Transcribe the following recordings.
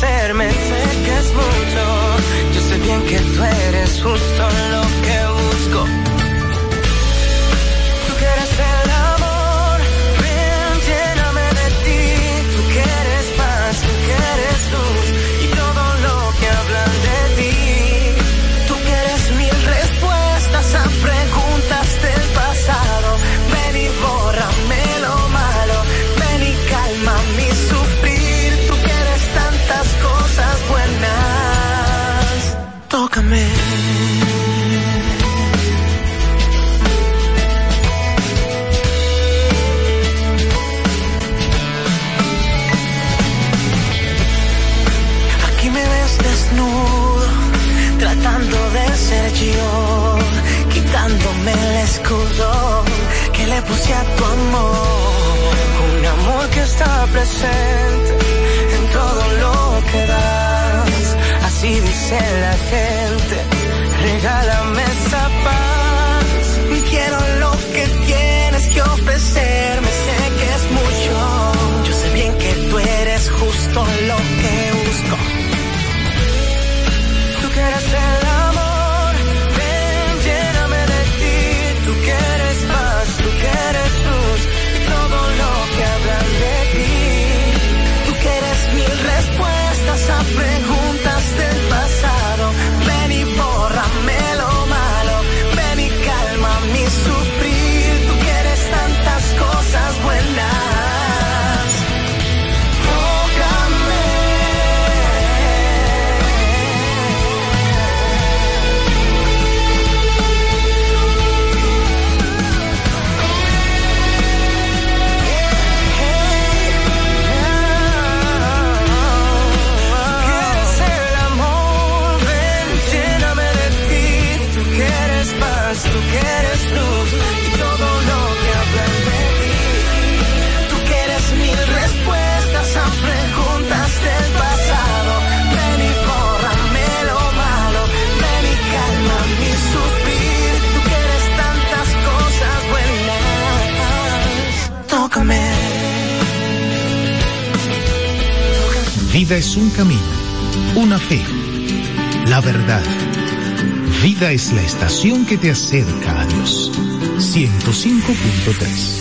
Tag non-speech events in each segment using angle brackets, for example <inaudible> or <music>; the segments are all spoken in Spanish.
ofrecerme, sé que es mucho. Yo sé bien que tú eres justo tu amor. Un amor que está presente en todo lo que das. Así dice la gente, regálame estación que te acerca a Dios. 105.3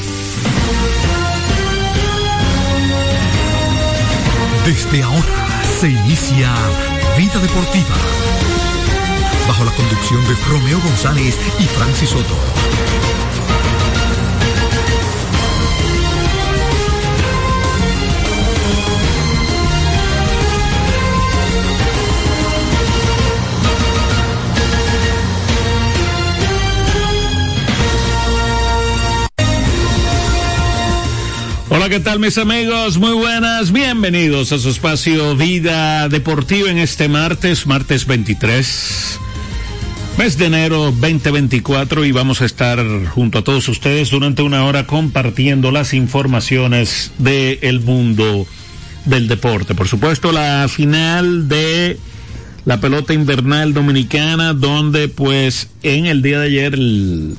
Desde ahora se inicia Vida Deportiva. Bajo la conducción de Romeo González y Francis Soto. ¿Qué tal mis amigos? Muy buenas, bienvenidos a su espacio Vida Deportiva en este martes, martes 23, mes de enero 2024 y vamos a estar junto a todos ustedes durante una hora compartiendo las informaciones del mundo del deporte. Por supuesto, la final de la pelota invernal dominicana donde pues en el día de ayer el,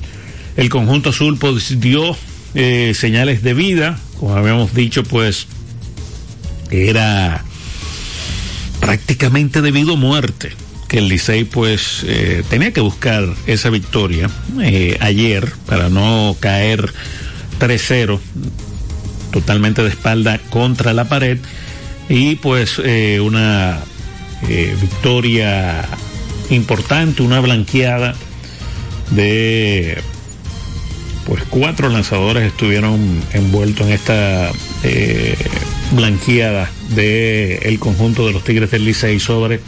el conjunto azul pues dio eh, señales de vida como habíamos dicho, pues era prácticamente debido a muerte que el Licey pues eh, tenía que buscar esa victoria eh, ayer para no caer 3-0 totalmente de espalda contra la pared y pues eh, una victoria importante, una blanqueada de pues cuatro lanzadores estuvieron envueltos en esta eh, blanqueada del el conjunto de los Tigres del Licey sobre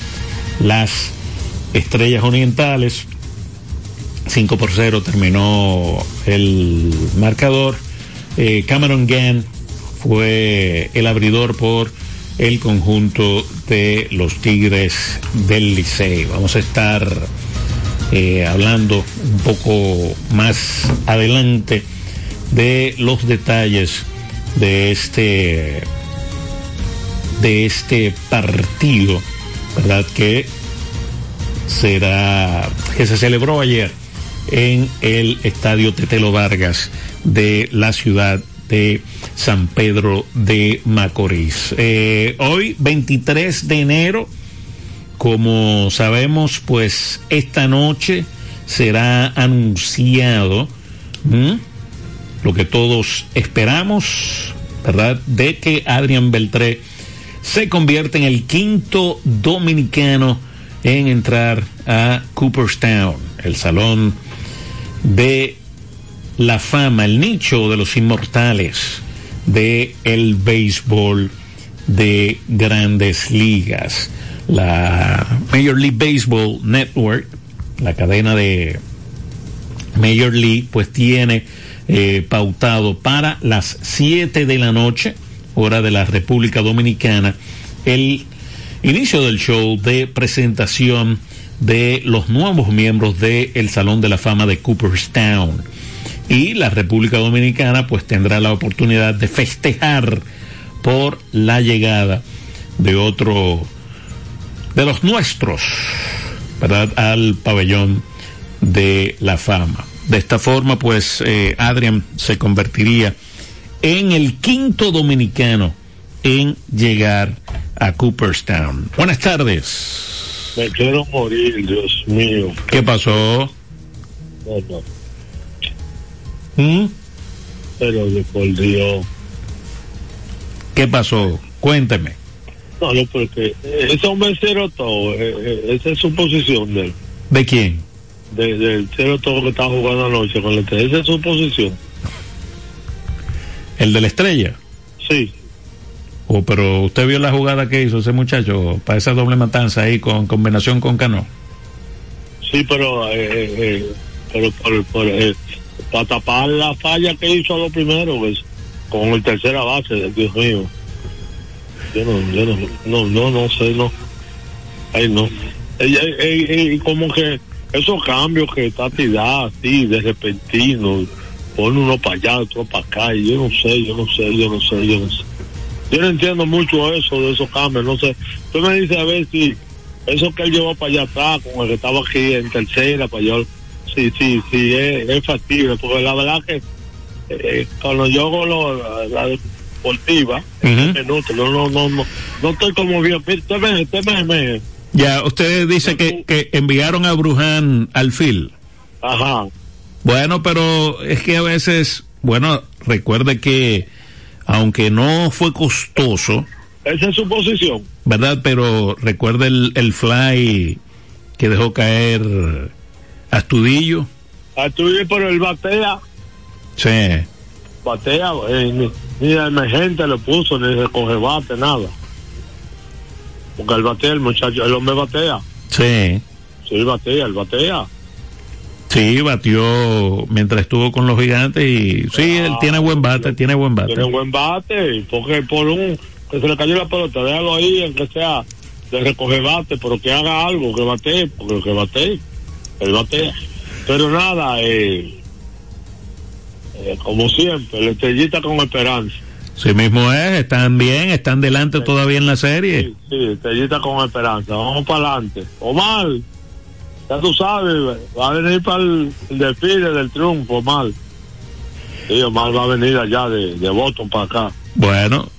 las Estrellas Orientales. 5 por 0 terminó el marcador. Eh, Cameron Gann fue el abridor por el conjunto de los Tigres del Licey. Vamos a estar eh, hablando un poco más adelante de los detalles de este de este partido, ¿verdad? Que será que se celebró ayer en el Estadio Tetelo Vargas de la ciudad de San Pedro de Macorís. Eh, hoy, 23 de enero, como sabemos, pues esta noche será anunciado lo que todos esperamos, ¿verdad? De que Adrián Beltré se convierte en el quinto dominicano en entrar a Cooperstown, el salón de la fama, el nicho de los inmortales de el béisbol de grandes ligas. La Major League Baseball Network, la cadena de Major League, pues tiene eh, pautado para las 7 de la noche, hora de la República Dominicana, el inicio del show de presentación de los nuevos miembros del Salón de la Fama de Cooperstown. Y la República Dominicana pues tendrá la oportunidad de festejar por la llegada de otro de los nuestros, ¿verdad? Al pabellón de la fama. De esta forma, pues, eh, Adrian se convertiría en el quinto dominicano en llegar a Cooperstown. Buenas tardes. Me quiero morir, Dios mío. ¿Qué pasó? ¿Mm? Pero de por Dios. ¿Qué pasó? Cuénteme. No, porque ese hombre cero todo. Eh, eh, esa es su posición de él. ¿De quién? De, del cero todo que está jugando anoche con la estrella. Esa es su posición. ¿El de la estrella? Sí. Oh, pero usted vio la jugada que hizo ese muchacho para esa doble matanza ahí con combinación con Cano. Sí, pero, eh, eh, pero por, por, eh, para tapar la falla que hizo lo primero, pues, con el tercera base, Dios mío. Yo no, yo no, no, no, no sé, no. Ay, no. Y como que esos cambios que está tirada así, de repentino, pone uno para allá, otro para acá, y yo no sé, yo no sé, yo no sé, yo no sé. Yo no entiendo mucho eso, de esos cambios, no sé. Tú me dices a ver si eso que él llevó para allá atrás, con el que estaba aquí en tercera, para allá, sí, sí, sí, es, es factible, porque la verdad que eh, cuando yo hago lo, la deportiva, uh -huh. minutos, no, no, no, no, no estoy como bien, usted me, usted me, me ya, usted dice que, que enviaron a Bruján al fil. Ajá. Bueno, pero es que a veces, bueno, recuerde que aunque no fue costoso. Esa es su posición. ¿Verdad? Pero recuerde el, el fly que dejó caer Astudillo. Astudillo, pero el batea. Sí. Batea, eh, ni, ni la emergente le puso, ni recoge bate, nada. Porque el batea, el muchacho, el hombre batea. Sí. Sí, batea, el batea. Sí, batió mientras estuvo con los gigantes y sí, ah, él tiene buen bate, tiene buen bate. Tiene buen bate, porque por un que se le cayó la pelota, déjalo ahí, aunque sea de recoger bate, pero que haga algo, que bate, porque que bate, el batea. Pero nada, eh, eh, como siempre, la estrellita con esperanza. Sí mismo es, están bien, están delante sí, todavía en la serie. Sí, sí, estrellita con esperanza, vamos para adelante. Omar, ya tú sabes, va a venir para el, el desfile del triunfo, Omar. Sí, Omar va a venir allá de, de Boston para acá. Bueno,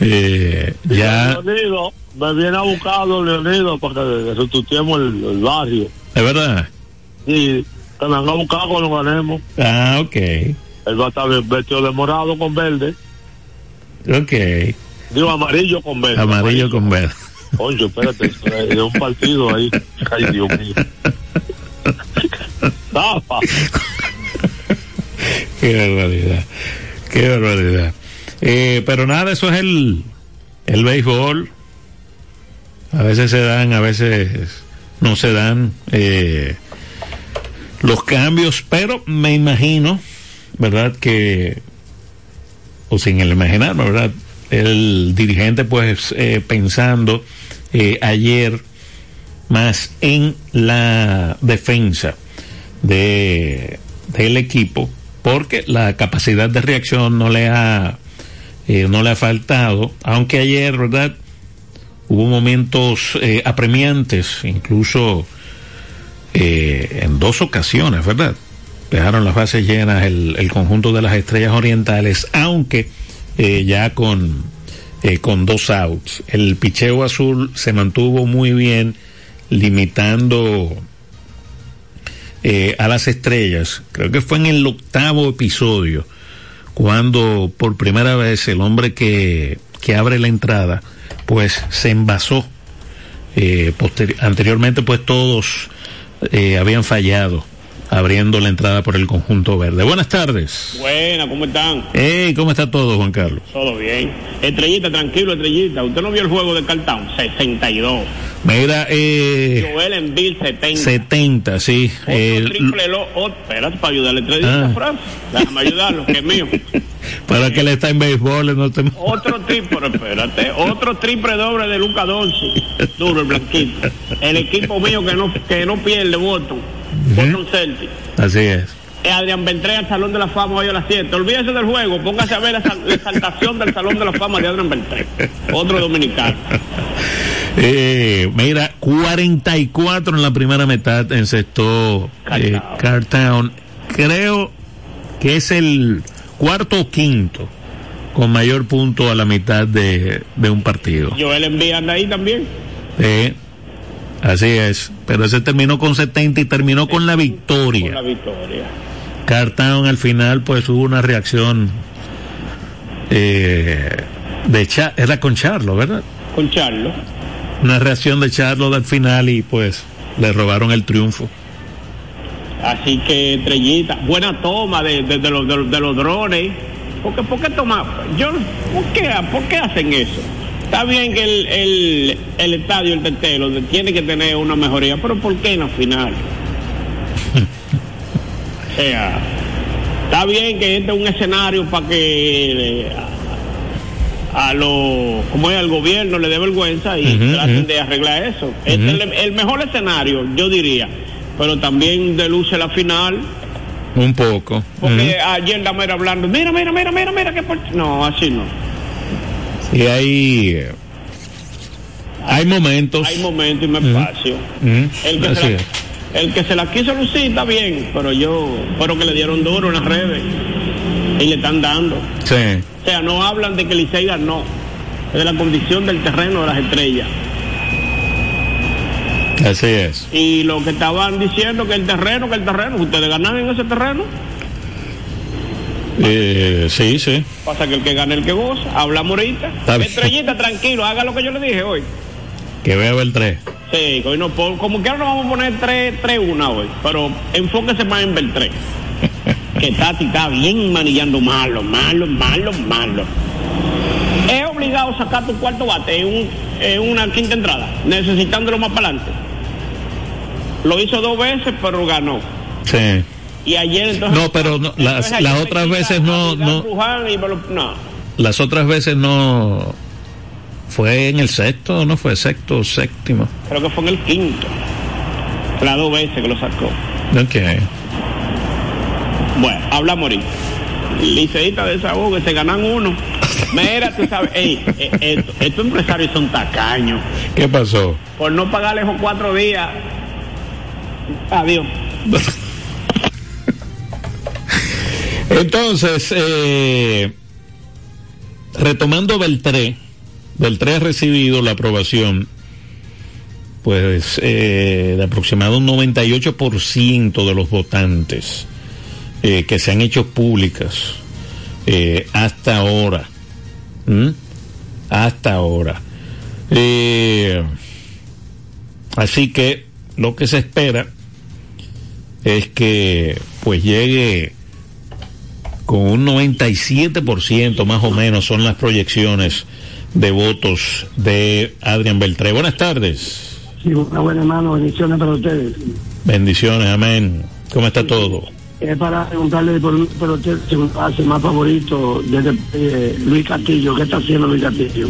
eh, ya. Leonido, me viene a buscar Leonido para que retuiteemos el, el, barrio. ¿Es verdad? Sí, que me van a buscar cuando ganemos. Ah, ok. Él va a estar vestido de morado con verde. Ok. Digo amarillo con verde. Amarillo, amarillo. con verde. Oye, espérate, <laughs> de un partido ahí. Ay, Dios mío. Tapa. Qué barbaridad. Qué barbaridad. Eh, pero nada, eso es el, el béisbol. A veces se dan, a veces no se dan eh, los cambios, pero me imagino, ¿verdad? Que, o sin el imaginar, ¿verdad? El dirigente, pues, eh, pensando eh, ayer más en la defensa de del equipo porque la capacidad de reacción no le ha eh, no le ha faltado aunque ayer verdad hubo momentos eh, apremiantes incluso eh, en dos ocasiones verdad dejaron las bases llenas el, el conjunto de las estrellas orientales, aunque eh, ya con, eh, con dos outs. El picheo azul se mantuvo muy bien, limitando eh, a las estrellas. Creo que fue en el octavo episodio cuando por primera vez el hombre que, que abre la entrada pues se envasó. Eh, anteriormente pues todos eh, habían fallado abriendo la entrada por el conjunto verde. Buenas tardes. Buenas, ¿cómo están? Hey, ¿cómo está todo, Juan Carlos? Todo bien. Estrellita, tranquilo, Estrellita. ¿Usted no vio el juego de Cartown? 62. Mira, eh... Joel Embiid, 70. 70, sí. Otro eh, triple lo... Oh, espérate, para ayudarle, Estrellita, ah. Déjame ayudarlo, que es mío. <laughs> Para que le está en béisbol, no te... Otro triple, espérate, otro triple doble de Luca Donci. Duro, el blanquito. El equipo mío que no, que no pierde voto Boston. Así es. Adrián Beltré al Salón de la Fama hoy a las 7. Olvídese del juego, póngase a ver la, exaltación del Salón de la Fama de Adrián Beltré. Otro dominicano. <laughs> Eh, mira, 44 en la primera mitad en sexto eh, Cartown. Creo que es el cuarto o quinto con mayor punto a la mitad de, de un partido. Joel envía ahí también. Sí. Así es, pero ese terminó con 70 y terminó con la victoria. Con la victoria. Cartown al final pues hubo una reacción eh, de Cha era con Charlo, ¿verdad? Con Charlo. Una reacción de Charlo al final y pues le robaron el triunfo. Así que estrellita, buena toma de, de, los, de, los drones. Porque, ¿Por qué toma? Yo, ¿por qué, ¿Por qué hacen eso? Está bien que el, el, el estadio, el tetelo, tiene que tener una mejoría, pero ¿por qué en la final? <laughs> o sea, está bien que este es un escenario para que eh, a, lo como es al gobierno le dé vergüenza y traten de arreglar eso. Este es el, mejor escenario, yo diría, pero también deluce la final. Un poco. Porque ayer la mera hablando, mira, mira, mira, mira, mira, que no, así no. Y hay hay momentos. Hay momentos y me espacio. el, que se la, el que se la quiso lucir está bien, pero yo, pero que le dieron duro en las redes y le están dando. Sí. O sea, no hablan de que Licey ganó, es de la condición del terreno de las estrellas. Así es. Y lo que estaban diciendo que el terreno, que el terreno, ustedes ganaron en ese terreno. Eh, sí, sí. Pasa que el que gana el que goza. Habla morita. Estrellita, tranquilo, haga lo que yo le dije hoy. Que vea el 3. Sí, hoy no, como que ahora nos vamos a poner 3-1 hoy. Pero enfóquese más en el <laughs> 3. que Tati está bien manillando malo, malo, malo, malo. Es obligado a sacar tu cuarto bate en, una quinta entrada, necesitándolo más para adelante. Lo hizo dos veces, pero ganó. Sí. Y ayer entonces... No, pero las, las otras veces no... no, las otras veces no... ¿Fue en el sexto no fue sexto o séptimo? Creo que fue en el quinto. Las dos veces que lo sacó. Ok. Bueno, habla morir. Liceísta de esa que se ganan uno. Mira, tú sabes, ey, eh, estos empresarios son tacaños. ¿Qué pasó? Por no pagarles esos cuatro días. Adiós. <laughs> Entonces, eh, retomando Beltré, Beltré ha recibido la aprobación pues eh, de aproximado un 98% de los votantes eh, que se han hecho públicas eh, hasta ahora. Hasta ahora. Así que lo que se espera es que pues llegue con un 97% más o menos son las proyecciones de votos de Adrián Beltré. Buenas tardes. Sí, una buena mano, bendiciones para ustedes. Bendiciones, amén. ¿Cómo está todo? Es para preguntarle por, por usted su más favorito desde eh, Luis Castillo. ¿Qué está haciendo Luis Castillo?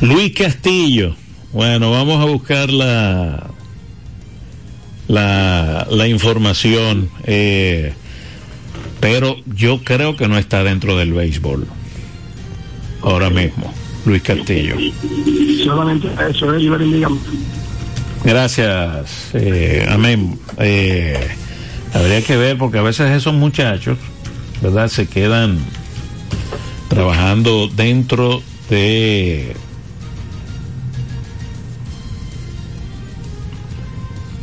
Luis Castillo. Bueno, vamos a buscar la la, la información. Eh, pero yo creo que no está dentro del béisbol ahora mismo, Luis Castillo. Solamente eso, eh, Gracias, eh, amén. Eh, Habría que ver porque a veces esos muchachos, ¿verdad? Se quedan trabajando dentro de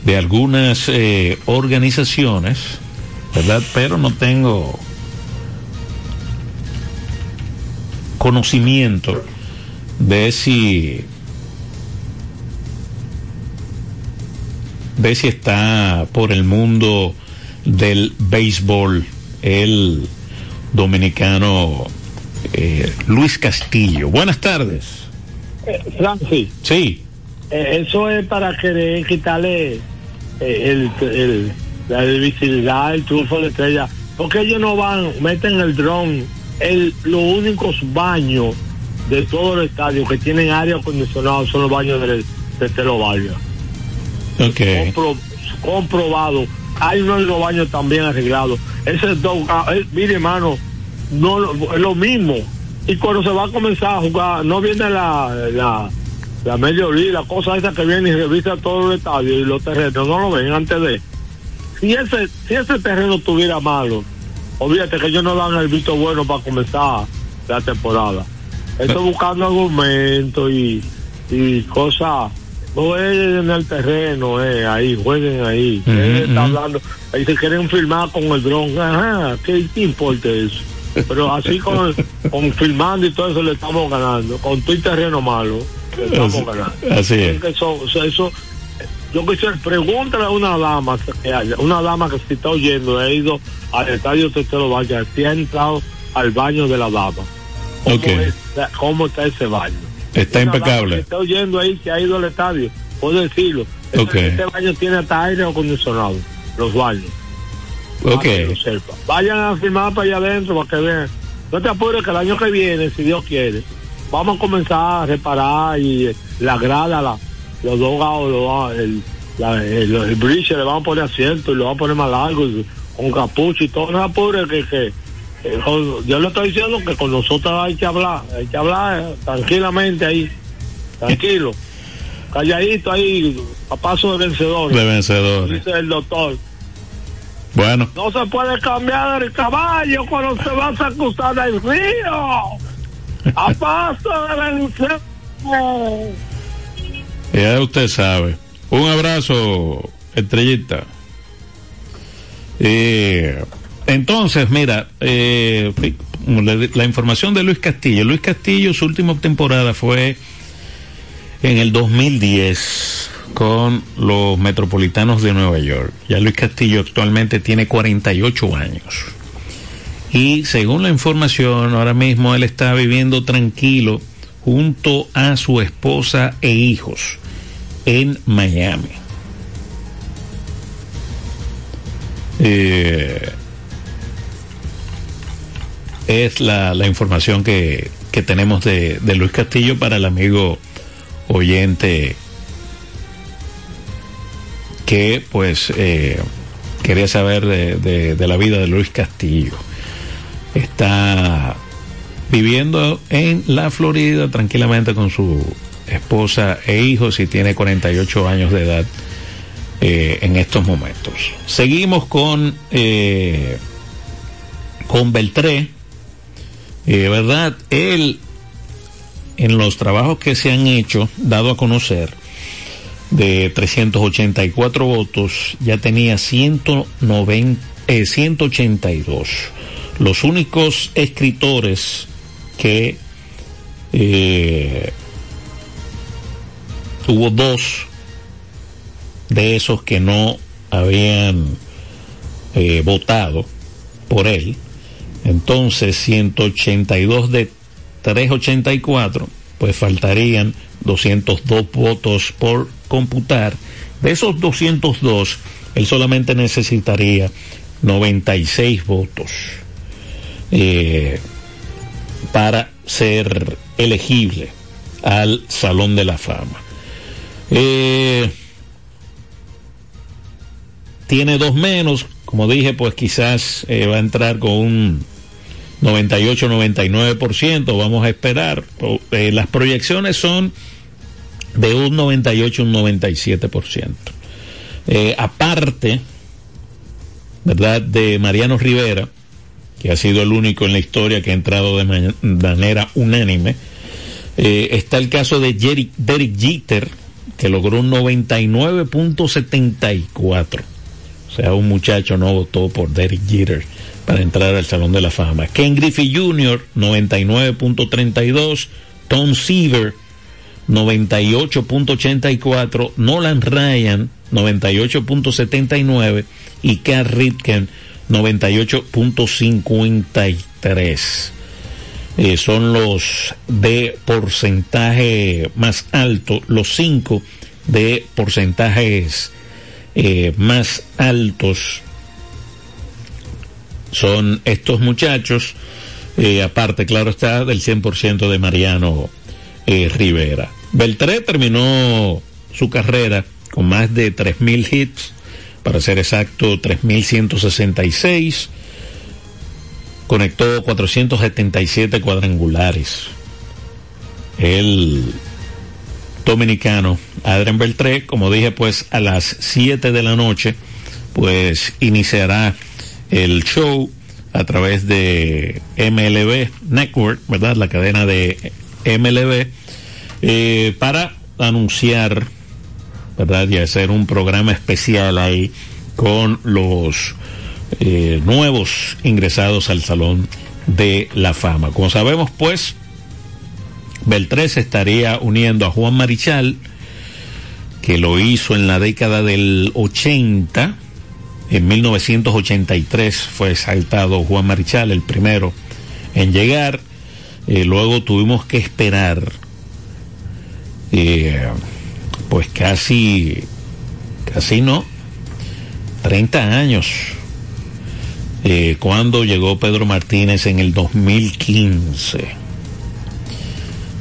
de algunas eh, organizaciones, ¿verdad? Pero no tengo conocimiento de si de si está por el mundo del béisbol el dominicano eh, Luis Castillo. Buenas tardes. Eh, Francis, Sí, eh, eso es para querer quitarle eh, el, el- la visibilidad, el triunfo de la estrella. Porque ellos no van, meten el dron, el, los únicos baños de todo el estadio que tienen aire acondicionado son los baños del, de Telo Vargas. ok. Compro- comprobado. Hay uno de los baños también arreglados. Ese dog, ah, eh, mire hermano, no es lo mismo. Y cuando se va a comenzar a jugar, no viene la, la, la mediodía, la cosa esa que viene y revisa todo el estadio y los terrenos, no lo ven antes de. Si ese, si ese terreno estuviera malo, olvídate que ellos no dan el visto bueno para comenzar la temporada. Estoy buscando argumentos y, y cosas. No es en el terreno, eh, ahí, jueguen ahí. Ujú, Él está hablando, ahí se quieren filmar con el dron. Ajá, ¿qué, importa eso? Pero así con, con filmando y todo eso le estamos ganando. Con tu terreno malo, le estamos Así- ganando. así es. Eso, eso, yo quisiera, pregúntale a una dama, una dama que se está oyendo, ha ido al estadio Tetelo Valle, si ha entrado al baño de la dama. ¿Cómo, es- cómo está ese baño? Está Una impecable. que está oyendo ahí que ha ido al estadio, puedo decirlo. Este-. Este baño tiene hasta aire acondicionado, los baños. Ok. Vayan a firmar para allá adentro para que vean. No te apures que el año que viene, si Dios quiere, vamos a comenzar a reparar y eh, la grada, la, los dos gaos, los- el, la- el, el bridge le vamos a poner asiento y lo vamos a poner más largo con capucha y todo. No te apures que, que yo le estoy diciendo que con nosotros hay que hablar, hay que hablar eh, tranquilamente ahí, tranquilo, <laughs> calladito ahí, a paso de vencedores. De vencedores. Dice el doctor. Bueno, No se puede cambiar el caballo cuando se va a cruzar el río. A paso de vencer. Ya usted sabe. Un abrazo, estrellita. Eh, entonces, mira, eh, la, la información de Luis Castillo. Luis Castillo, su última temporada fue en el 2010 con los Metropolitanos de Nueva York. Ya Luis Castillo actualmente tiene 48 años. Y según la información, ahora mismo él está viviendo tranquilo junto a su esposa e hijos en Miami. Eh, es la, la información que, que tenemos de, de Luis Castillo para el amigo oyente que pues eh, quería saber de, de- de la vida de Luis Castillo. Está viviendo en la Florida tranquilamente con su esposa e hijos y tiene 48 años de edad eh, en estos momentos. Seguimos con, eh, con Beltré. Eh, ¿Verdad? Él, en los trabajos que se han hecho, dado a conocer, de 384 votos, ya tenía 190, eh, 182. Los únicos escritores que eh, hubo dos de esos que no habían eh, votado por él. Entonces, 182 de 384, pues faltarían 202 votos por computar. De esos 202, él solamente necesitaría 96 votos eh, para ser elegible al Salón de la Fama. Eh, tiene dos menos, como dije, pues quizás eh, va a entrar con un 98-99%, vamos a esperar. Eh, las proyecciones son de un 98 un 97%. Eh, aparte, ¿verdad? De Mariano Rivera, que ha sido el único en la historia que ha entrado de manera unánime. Está el caso de Derek Jeter, que logró un 99.74. O sea, un muchacho no votó por Derek Jeter para entrar al Salón de la Fama. Ken Griffey Jr., 99.32. Tom Seaver, 98.84. Nolan Ryan, 98.79. Y Ken Ritken, 98.53. Eh, son los de porcentaje más alto, los cinco de porcentajes eh, más altos son estos muchachos, eh, aparte, claro está, del 100% de Mariano Rivera. Beltré terminó su carrera con más de 3.000 hits, para ser exacto, 3.166 conectó 477 cuadrangulares. El dominicano Adrián Beltré, como dije, pues a las 7 de la noche, pues iniciará el show a través de MLB Network, ¿verdad? La cadena de MLB, eh, para anunciar, ¿verdad? Y hacer un programa especial ahí con los eh, nuevos ingresados al Salón de la Fama. Como sabemos, pues, Beltré se estaría uniendo a Juan Marichal, que lo hizo en la década del 80. En 1983 fue saltado Juan Marichal, el primero en llegar. Eh, luego tuvimos que esperar, eh, pues casi, casi no, 30 años eh, cuando llegó Pedro Martínez en el 2015.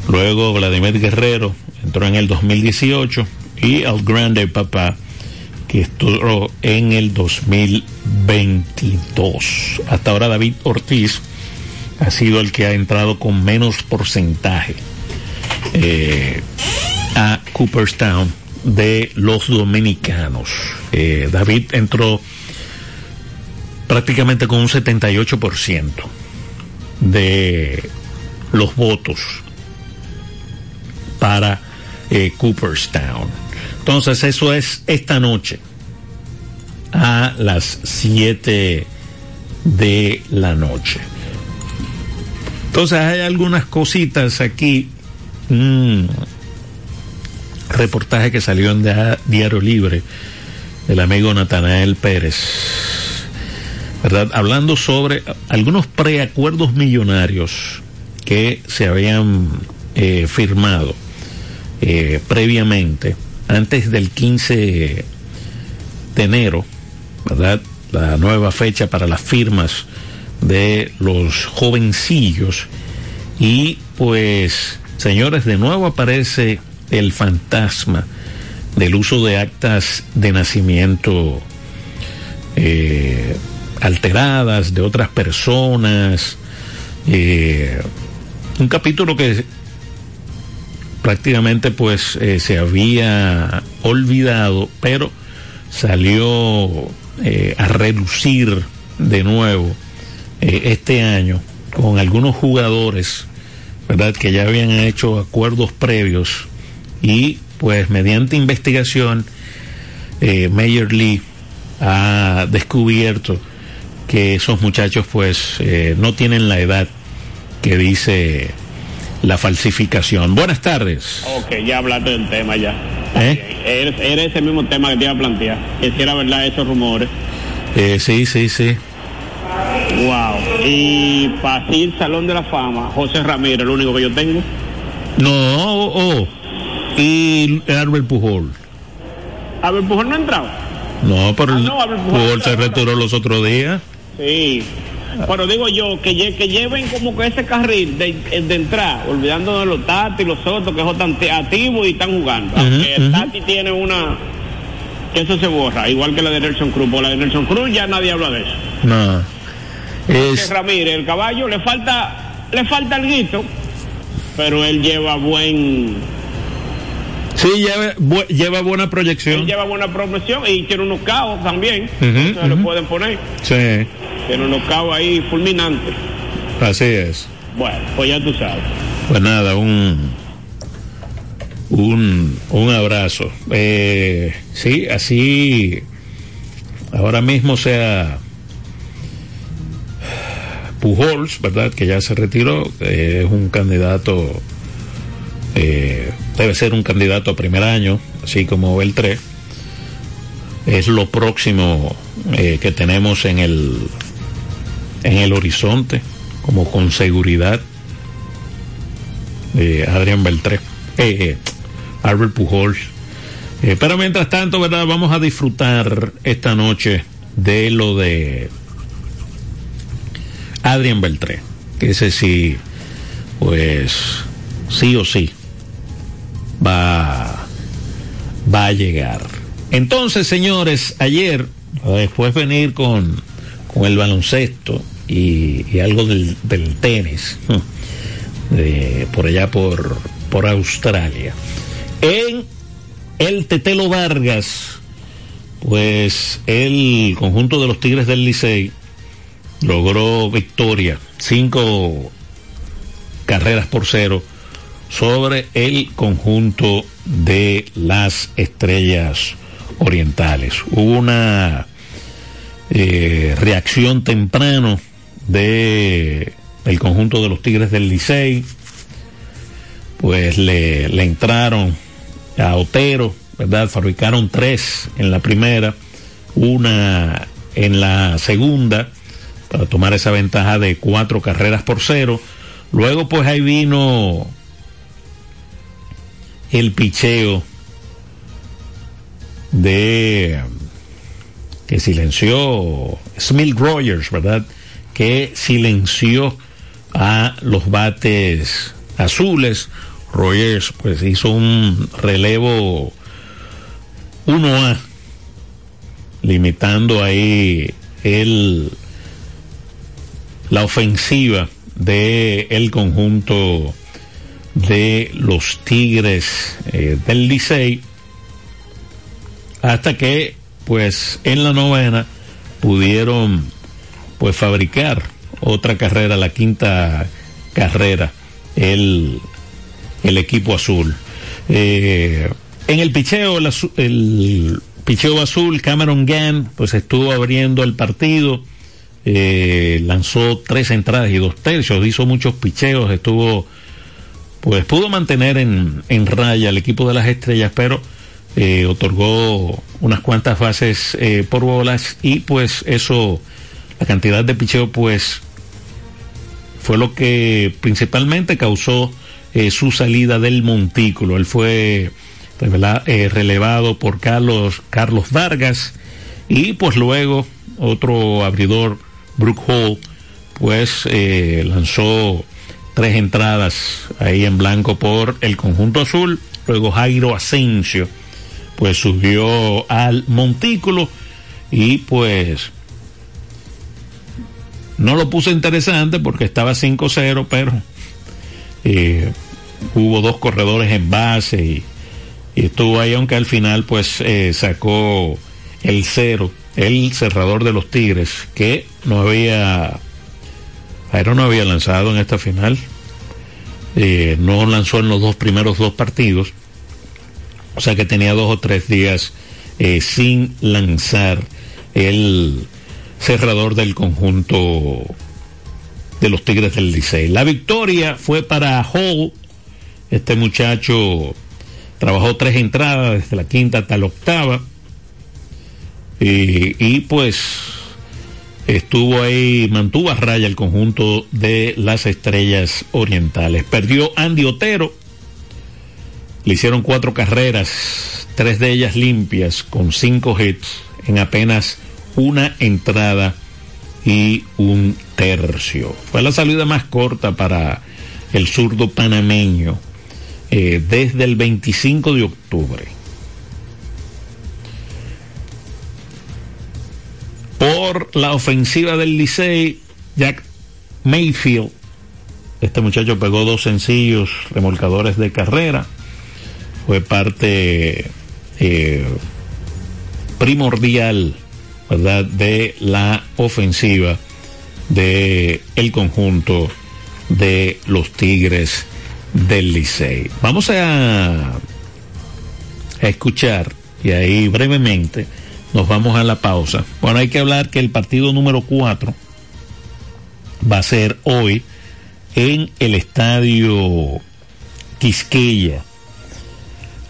Luego Vladimir Guerrero entró en el 2018 y el grande papá que estuvo en el 2022. Hasta ahora David Ortiz ha sido el que ha entrado con menos porcentaje eh, a Cooperstown de los dominicanos. Eh, David entró prácticamente con un 78% de los votos para eh, Cooperstown. Entonces eso es esta noche a las 7 de la noche. Entonces hay algunas cositas aquí. Un reportaje que salió en Diario Libre del amigo Natanael Pérez ¿verdad? Hablando sobre algunos preacuerdos millonarios que se habían eh, firmado eh, previamente, antes del 15 de enero, ¿verdad? La nueva fecha para las firmas de los jovencillos. Y pues, señores, de nuevo aparece el fantasma del uso de actas de nacimiento eh, alteradas de otras personas. Eh, un capítulo que prácticamente pues eh, se había olvidado, pero salió eh, a reducir de nuevo este año con algunos jugadores, ¿verdad? Que ya habían hecho acuerdos previos y pues mediante investigación, Major Lee ha descubierto que esos muchachos pues eh, no tienen la edad que dice la falsificación. Buenas tardes. Ok, ya hablaste del tema ya. ¿Eh? Era, ese mismo tema que te iba a plantear, que si era verdad esos rumores. Eh, sí, sí, sí. Wow. Y para ir Salón de la Fama, José Ramírez, el único que yo tengo. No, oh, oh. y Albert Pujol. ¿Albert Pujol no ha entrado? No, pero ah, Pujol se retiró los otros días. Sí. Pero digo yo, que, que lleven como que ese carril de, de entrar, olvidando de los Tati y los otros que están activos y están jugando. Aunque el Tati tiene una. que eso se borra, igual que la de Nelson Cruz. Por la de Nelson Cruz ya nadie habla de eso. No. Es... Ramírez, el caballo, le falta le falta el guito, pero él lleva buen Sí, lleva, bu- lleva buena proyección. lleva buena promoción y tiene unos caos también. Entonces le ujú. pueden poner. Sí, Tiene unos caos ahí fulminantes. así es. Bueno, pues ya tú sabes. Pues nada, un un, un abrazo. Eh, sí, así ahora mismo sea Pujols, ¿verdad? Que ya se retiró, eh, es un candidato, eh, debe ser un candidato a primer año, así como Beltré. Es lo próximo eh, que tenemos en el en el horizonte, como con seguridad eh, Adrián Beltré, eh, eh, Albert Pujols. Pero mientras tanto, ¿verdad? Vamos a disfrutar esta noche de lo de Adrián Beltré, que ese sí, pues sí o sí va, va a llegar. Entonces, señores, ayer, después venir con, con el baloncesto y, algo del, del tenis, de, por allá por, por Australia. En el Tetelo Vargas, pues el conjunto de los Tigres del Licey logró victoria, cinco carreras por cero sobre el conjunto de las estrellas orientales. Hubo una eh, reacción temprano de el conjunto de los Tigres del Licey, pues le, le entraron a Otero, ¿verdad? Fabricaron tres en la primera, una en la segunda, para tomar esa ventaja de cuatro carreras por cero. Luego, pues ahí vino el picheo de que silenció Smith Rogers, ¿verdad? Que silenció a los bates azules. Rogers pues hizo un relevo 1A, limitando ahí el la ofensiva de el conjunto de los Tigres eh, del Licey hasta que pues en la novena pudieron pues fabricar otra carrera, la quinta carrera, el, el equipo azul. Eh, en el picheo, el, picheo azul, Cameron Gann, pues estuvo abriendo el partido, eh, lanzó tres entradas y dos tercios, hizo muchos picheos, estuvo, pues pudo mantener en, en raya el equipo de las estrellas, pero eh, otorgó unas cuantas bases eh, por bolas y pues eso, la cantidad de picheo pues fue lo que principalmente causó eh, su salida del montículo. Él fue eh, relevado por Carlos, Carlos Vargas y pues luego otro abridor, Brook Hall, pues lanzó tres entradas ahí en blanco por el conjunto azul. Luego Jairo Asensio pues subió al montículo y pues no lo puso interesante porque estaba 5-0, pero eh, hubo dos corredores en base y, y estuvo ahí, aunque al final pues eh, sacó el cero, el cerrador de los Tigres, que no había, Jairo no había lanzado en esta final, eh, no lanzó en los dos primeros dos partidos, o sea que tenía dos o tres días eh, sin lanzar el cerrador del conjunto de los Tigres del Licey. La victoria fue para Hall. Este muchacho trabajó tres entradas desde la quinta hasta la octava. Y, y, pues estuvo ahí, mantuvo a raya el conjunto de las estrellas orientales. Perdió Andy Otero. Le hicieron cuatro carreras, tres de ellas limpias, con cinco hits en apenas una entrada y un tercio. Fue la salida más corta para el zurdo panameño eh, desde el 25 de octubre. Por la ofensiva del Licey, Jack Mayfield, este muchacho pegó dos sencillos remolcadores de carrera. fue parte eh, primordial, ¿verdad?, de la ofensiva de el conjunto de los Tigres del Licey. Vamos a, a escuchar y ahí brevemente nos vamos a la pausa. Bueno, hay que hablar que el partido número 4 va a ser hoy en el estadio Quisqueya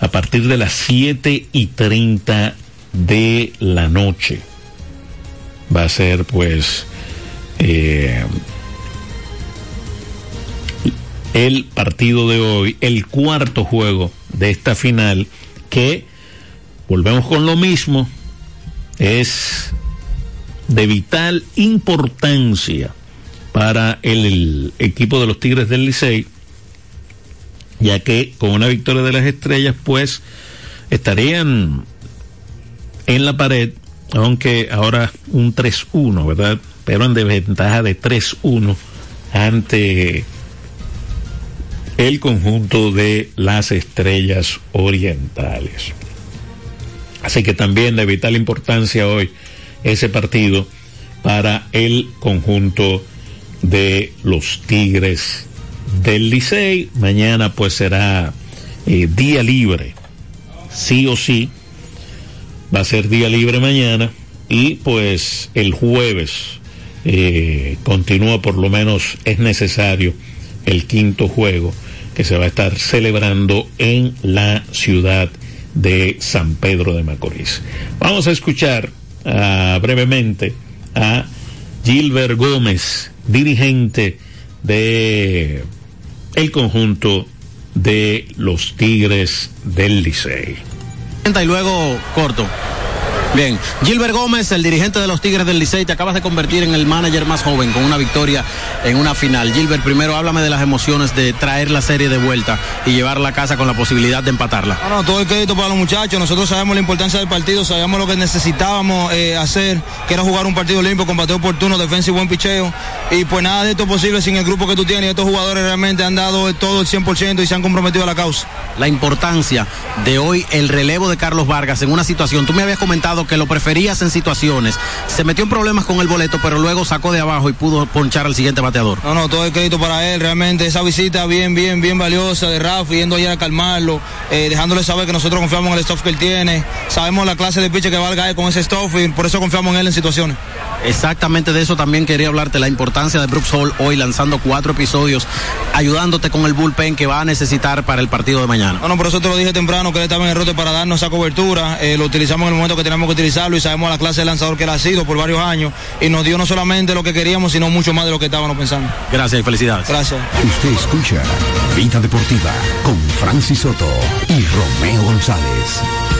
a partir de las 7 y 30 de la noche. Va a ser pues eh, el partido de hoy, el cuarto juego de esta final que, volvemos con lo mismo, es de vital importancia para el, equipo de los Tigres del Licey, ya que con una victoria de las estrellas, pues estarían en la pared, aunque ahora un 3-1, ¿verdad? Pero en desventaja de 3-1 ante el conjunto de las estrellas orientales. Así que también de vital importancia hoy ese partido para el conjunto de los Tigres del Licey. Mañana pues será eh, día libre, sí o sí. Va a ser día libre mañana y pues el jueves eh, continúa por lo menos es necesario el quinto juego que se va a estar celebrando en la ciudad de San Pedro de Macorís. Vamos a escuchar uh, brevemente a Gilbert Gómez, dirigente de el conjunto de los Tigres del Licey. Y luego corto. Bien, Gilbert Gómez, el dirigente de los Tigres del Licey, te acabas de convertir en el manager más joven con una victoria en una final. Gilbert, primero háblame de las emociones de traer la serie de vuelta y llevarla a casa con la posibilidad de empatarla. No, no, todo el crédito para los muchachos. Nosotros sabemos la importancia del partido, sabíamos lo que necesitábamos eh, hacer, que era jugar un partido limpio, con bateo oportuno, defensa y buen picheo. Y pues nada de esto posible sin el grupo que tú tienes. Estos jugadores realmente han dado todo el 100% y se han comprometido a la causa. La importancia de hoy, el relevo de Carlos Vargas en una situación, tú me habías comentado que lo preferías en situaciones. Se metió en problemas con el boleto, pero luego sacó de abajo y pudo ponchar al siguiente bateador. No, no, todo el crédito para él. Realmente esa visita bien, bien, bien valiosa de Rafa, yendo ayer a calmarlo, eh, dejándole saber que nosotros confiamos en el stuff que él tiene. Sabemos la clase de pitch que va a caer con ese stuff y por eso confiamos en él en situaciones. Exactamente de eso también quería hablarte, la importancia de Brooks Hall hoy lanzando cuatro episodios, ayudándote con el bullpen que va a necesitar para el partido de mañana. No, no, por eso te lo dije temprano, que él estaba en el rote para darnos esa cobertura. Eh, lo utilizamos en el momento que teníamos que utilizarlo y sabemos la clase de lanzador que él ha sido por varios años y nos dio no solamente lo que queríamos, sino mucho más de lo que estábamos pensando. Gracias y felicidades. Gracias. Usted escucha Vida Deportiva con Francis Soto y Romeo González.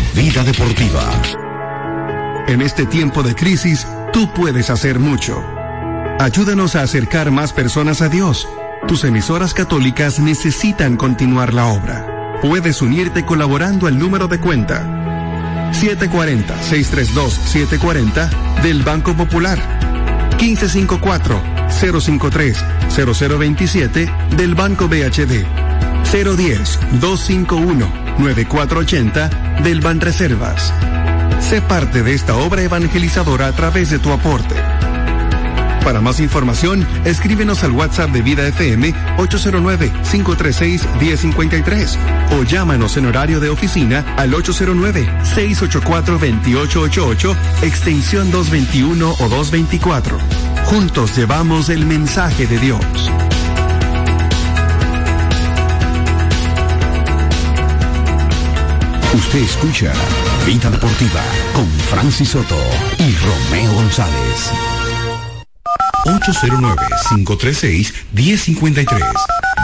Vida Deportiva. En este tiempo de crisis, tú puedes hacer mucho. Ayúdanos a acercar más personas a Dios. Tus emisoras católicas necesitan continuar la obra. Puedes unirte colaborando al número de cuenta 740-632-740 del Banco Popular. 1554-053-0027 del Banco BHD. 010-251-9480 del Banreservas. Sé parte de esta obra evangelizadora a través de tu aporte. Para más información, escríbenos al WhatsApp de Vida FM 809-536-1053 o llámanos en horario de oficina al 809-684-2888, extensión 221 o 224. Juntos llevamos el mensaje de Dios. Usted escucha Vida Deportiva con Francis Soto y Romeo González. 809-536-1053.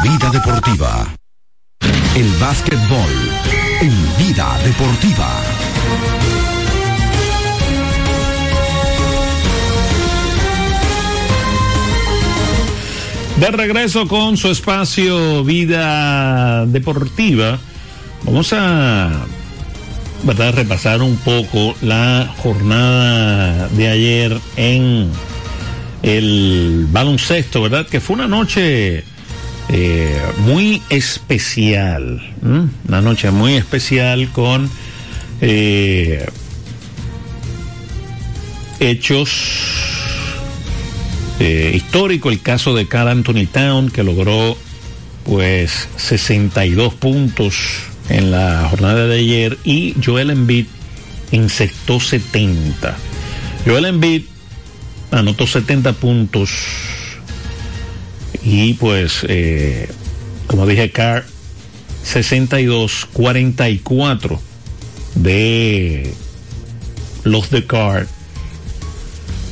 Vida Deportiva. El básquetbol en Vida Deportiva. De regreso con su espacio Vida Deportiva, vamos a repasar un poco la jornada de ayer en el baloncesto, ¿verdad? Que fue una noche eh, muy especial, una noche muy especial con eh, hechos eh, histórico el caso de Carl Anthony Town que logró pues 62 puntos en la jornada de ayer y Joel Embiid encestó 70. Joel Embiid anotó 70 puntos y pues eh, como dije Carl 62 44 de los de Carl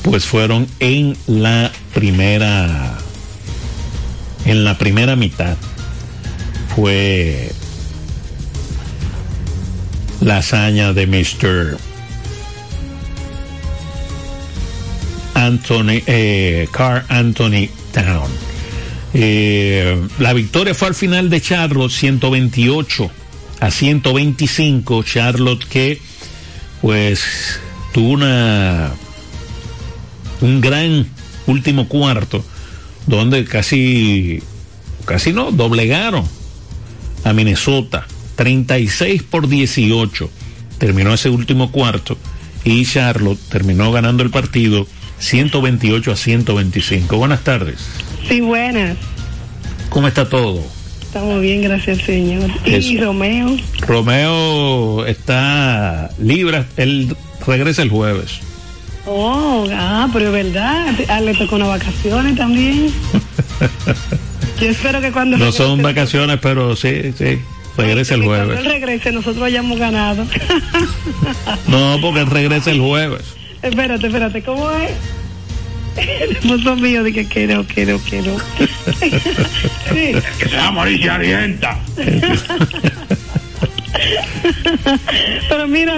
pues fueron en la primera en la primera mitad fue la hazaña de Mr. Anthony eh, Anthony Town eh, la victoria fue al final de Charlotte 128 a 125 Charlotte que pues tuvo una un gran último cuarto donde casi casi no doblegaron a Minnesota 36 por 18 terminó ese último cuarto y Charlotte terminó ganando el partido 128 a 125 buenas tardes Sí, buenas. ¿cómo está todo? Estamos bien, gracias, señor. Eso. Y Romeo. Romeo está libre él regresa el jueves Oh, ah, pero es verdad. Ah, le tocó unas vacaciones también. <laughs> Yo espero que cuando no son regrese- vacaciones pero sí, sí regresa el que cuando jueves él regrese nosotros hayamos ganado. <laughs> no porque él regresa el jueves espérate, espérate, ¿cómo es? El esposo mío dije que no, que no, que no. <laughs> sí. Que sea amarilla alienta. Pero mira,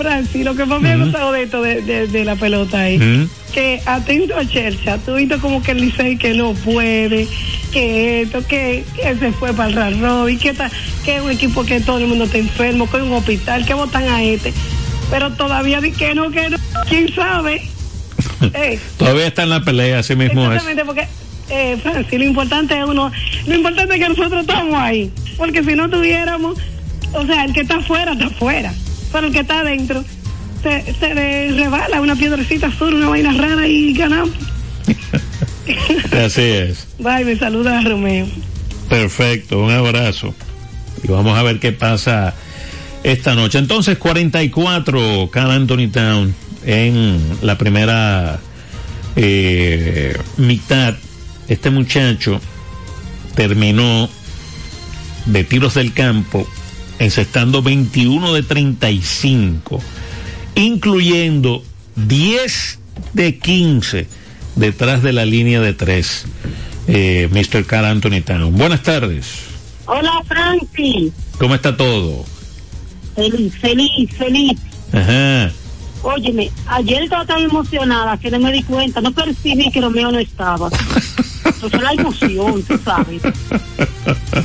Francis, lo que más me ha gustado de esto de, de- de la pelota ahí, Ujú. que atento a Chelsea, tú viste como que el Licey que no puede, que esto, que, que se fue para el Rarro y que, está, que es un equipo que todo el mundo está enfermo, que es un hospital, que votan a este. Pero todavía di que no, que no, quién sabe. <laughs> Eh, todavía está en la pelea así mismo es Exactamente, porque, eh, Francis, lo importante es uno, lo importante es que nosotros estamos ahí, porque si no tuviéramos, o sea, el que está afuera está afuera, pero el que está adentro se, se le rebala una piedrecita azul, una vaina rara y ganamos. <laughs> así es Bye, me saluda a Romeo. Perfecto, un abrazo. Y vamos a ver qué pasa esta noche. Entonces, 44 Cal Anthony Town en la primera eh, mitad. Este muchacho terminó de tiros del campo encestando 21 de 35, incluyendo 10 de 15 detrás de la línea de 3. Eh, Mr. Carl Anthony Town. Buenas tardes. Hola, Francis. ¿Cómo está todo? Feliz, feliz, feliz. Ajá. Óyeme, ayer estaba tan emocionada que no me di cuenta, no percibí que Romeo no estaba. Fue la emoción, tú sabes.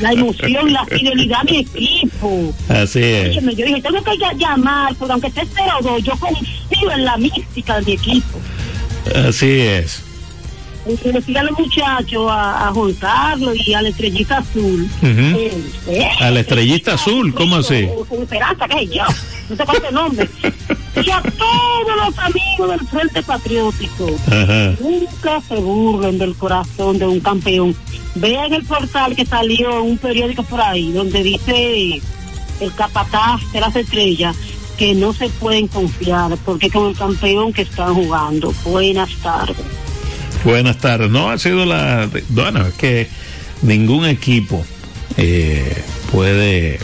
La emoción, la fidelidad mi equipo. Así es. Óyeme, yo dije, tengo que llamar, porque aunque esté 0-2, yo confío en la mística de mi equipo. Así es. Siga a los muchachos, a, a Juan Carlos y a la estrellita azul. Eh, eh, A la estrellita azul, ¿cómo así? con esperanza, que yo, no sé cuál es el nombre. y a todos los amigos del Frente Patriótico. Ajá. Nunca se burlen del corazón de un campeón. Vean el portal que salió en un periódico por ahí, donde dice el capataz de las estrellas que no se pueden confiar, porque con el campeón que están jugando. Buenas tardes. Buenas tardes. No, ha sido la... Bueno, es que ningún equipo eh, puede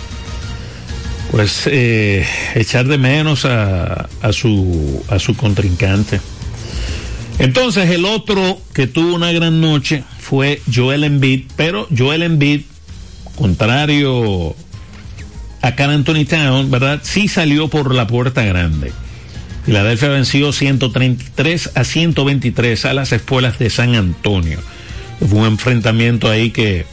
pues eh, echar de menos a, a, su, a su contrincante. Entonces el otro que tuvo una gran noche fue Joel Embiid, pero Joel Embiid, contrario a Can Anthony Town, ¿verdad? Sí salió por la puerta grande. Filadelfia venció 133 a 123 a las espuelas de San Antonio. Fue un enfrentamiento ahí que,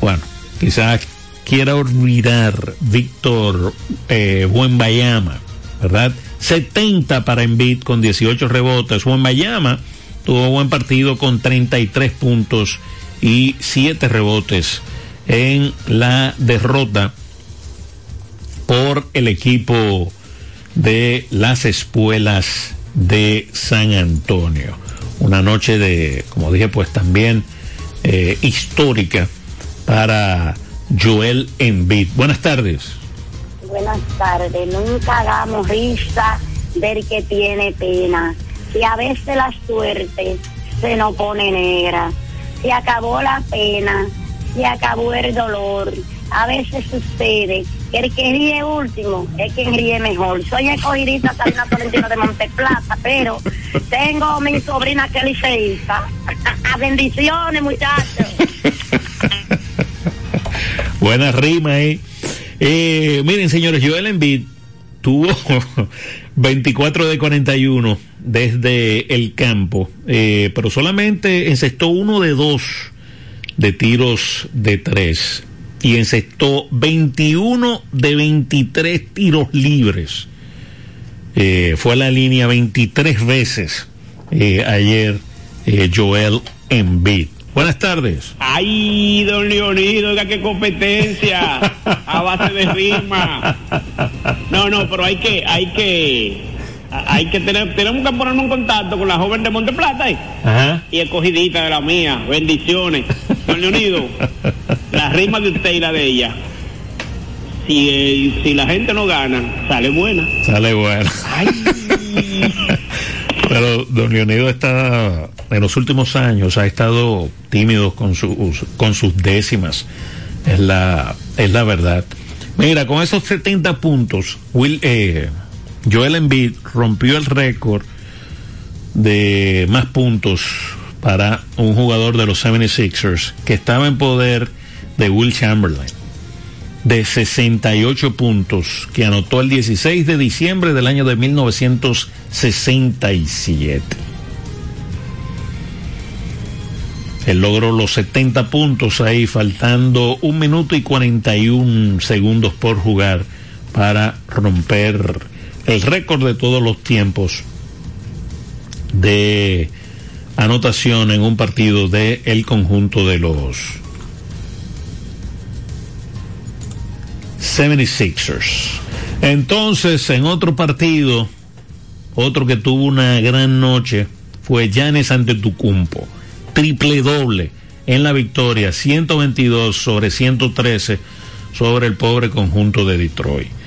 bueno, quizás quiera olvidar Víctor eh, Buenbayama, ¿verdad? 70 para Embiid con 18 rebotes. Buenbayama tuvo buen partido con 33 puntos y 7 rebotes en la derrota por el equipo de las espuelas de San Antonio. Una noche de, como dije, pues también eh, histórica para Joel Embiid. Buenas tardes. Buenas tardes. Nunca hagamos risa ver que tiene pena. Si a veces la suerte se nos pone negra, se acabó la pena, se acabó el dolor. A veces sucede que el que ríe último es quien ríe mejor. Soy escogidita Sabina Tolentino de Monteplata, pero tengo mi sobrina que liceísta. Bendiciones, muchachos. <laughs> Buena rima ahí. Eh, miren, señores, Joel Embiid tuvo <laughs> 24 de 41 desde el campo, eh, pero solamente encestó uno de dos de tiros de tres y encestó 21 de 23 tiros libres. Eh, fue a la línea 23 veces eh, ayer eh, Joel Embiid. Buenas tardes. Ay, don Leonido, oiga qué competencia a base de rima. No, no, pero hay que, hay que, hay que tener, tenemos que ponernos en contacto con la joven de Monteplata ¿eh? Ajá. y escogidita de la mía. Bendiciones. Don Leonido, la rima de usted y la de ella. Si, eh, si la gente no gana, sale buena. Sale bueno. Pero don Leonido está, en los últimos años, ha estado tímido con sus, con sus décimas. Es la, es la verdad. Mira, con esos 70 puntos, Will, eh, Joel Embiid rompió el récord de más puntos para un jugador de los 76ers que estaba en poder de Will Chamberlain de 68 puntos que anotó el 16 de diciembre del año de 1967. Él logró los 70 puntos ahí, faltando un minuto y 41 segundos por jugar para romper el récord de todos los tiempos de anotación en un partido de el conjunto de los 76ers. Entonces, en otro partido, otro que tuvo una gran noche fue Giannis Antetokounmpo, triple doble en la victoria, 122 sobre 113 sobre el pobre conjunto de Detroit.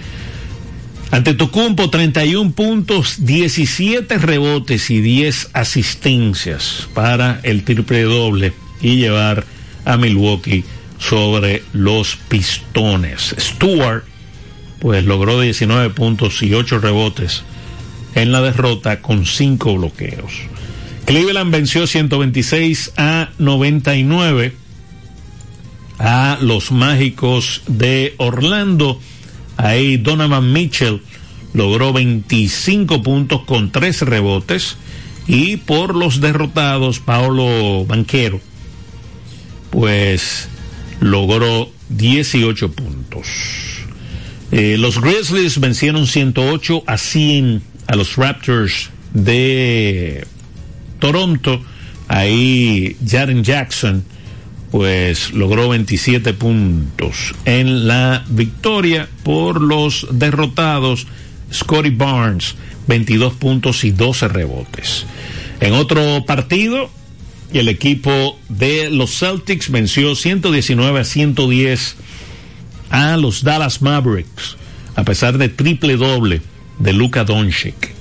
Antetokounmpo 31 puntos, 17 rebotes y 10 asistencias para el triple doble y llevar a Milwaukee sobre los pistones. Stewart, pues logró 19 puntos y 8 rebotes en la derrota con 5 bloqueos. Cleveland venció 126 a 99 a los mágicos de Orlando. Ahí Donovan Mitchell logró 25 puntos con 3 rebotes. Y por los derrotados, Paolo Banquero, pues logró 18 puntos. Eh, los Grizzlies vencieron 108 a 100 a los Raptors de Toronto. Ahí Jaren Jackson pues logró 27 puntos en la victoria por los derrotados Scotty Barnes, 22 puntos y 12 rebotes. En otro partido, el equipo de los Celtics venció 119 a 110 a los Dallas Mavericks, a pesar de triple doble de Luka Doncic.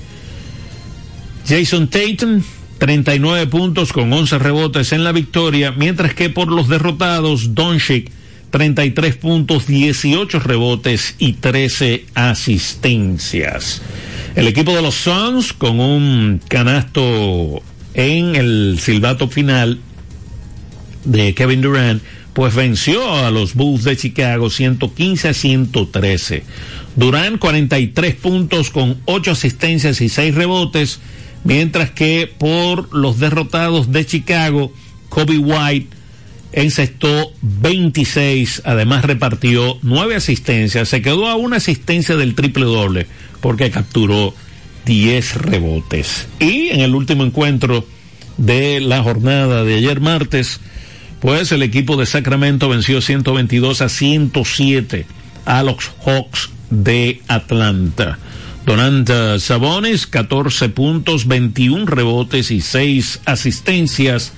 Jason Tatum, 39 puntos con 11 rebotes en la victoria, mientras que por los derrotados, Doncic, 33 puntos, 18 rebotes y 13 asistencias. El equipo de los Suns con un canasto en el silbato final de Kevin Durant, pues venció a los Bulls de Chicago 115 a 113. Durant 43 puntos con 8 asistencias y 6 rebotes, mientras que por los derrotados de Chicago, Kobe White encestó 26, además repartió 9 asistencias, se quedó a una asistencia del triple doble porque capturó 10 rebotes. Y en el último encuentro de la jornada de ayer martes, pues el equipo de Sacramento venció 122 a 107 a los Hawks de Atlanta. Donanta Sabonis, 14 puntos, 21 rebotes y 6 asistencias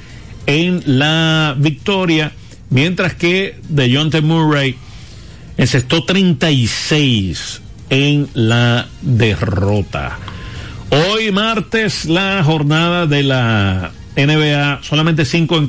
en la victoria, mientras que DeJounte Murray encestó 36 en la derrota. Hoy martes la jornada de la NBA, solamente cinco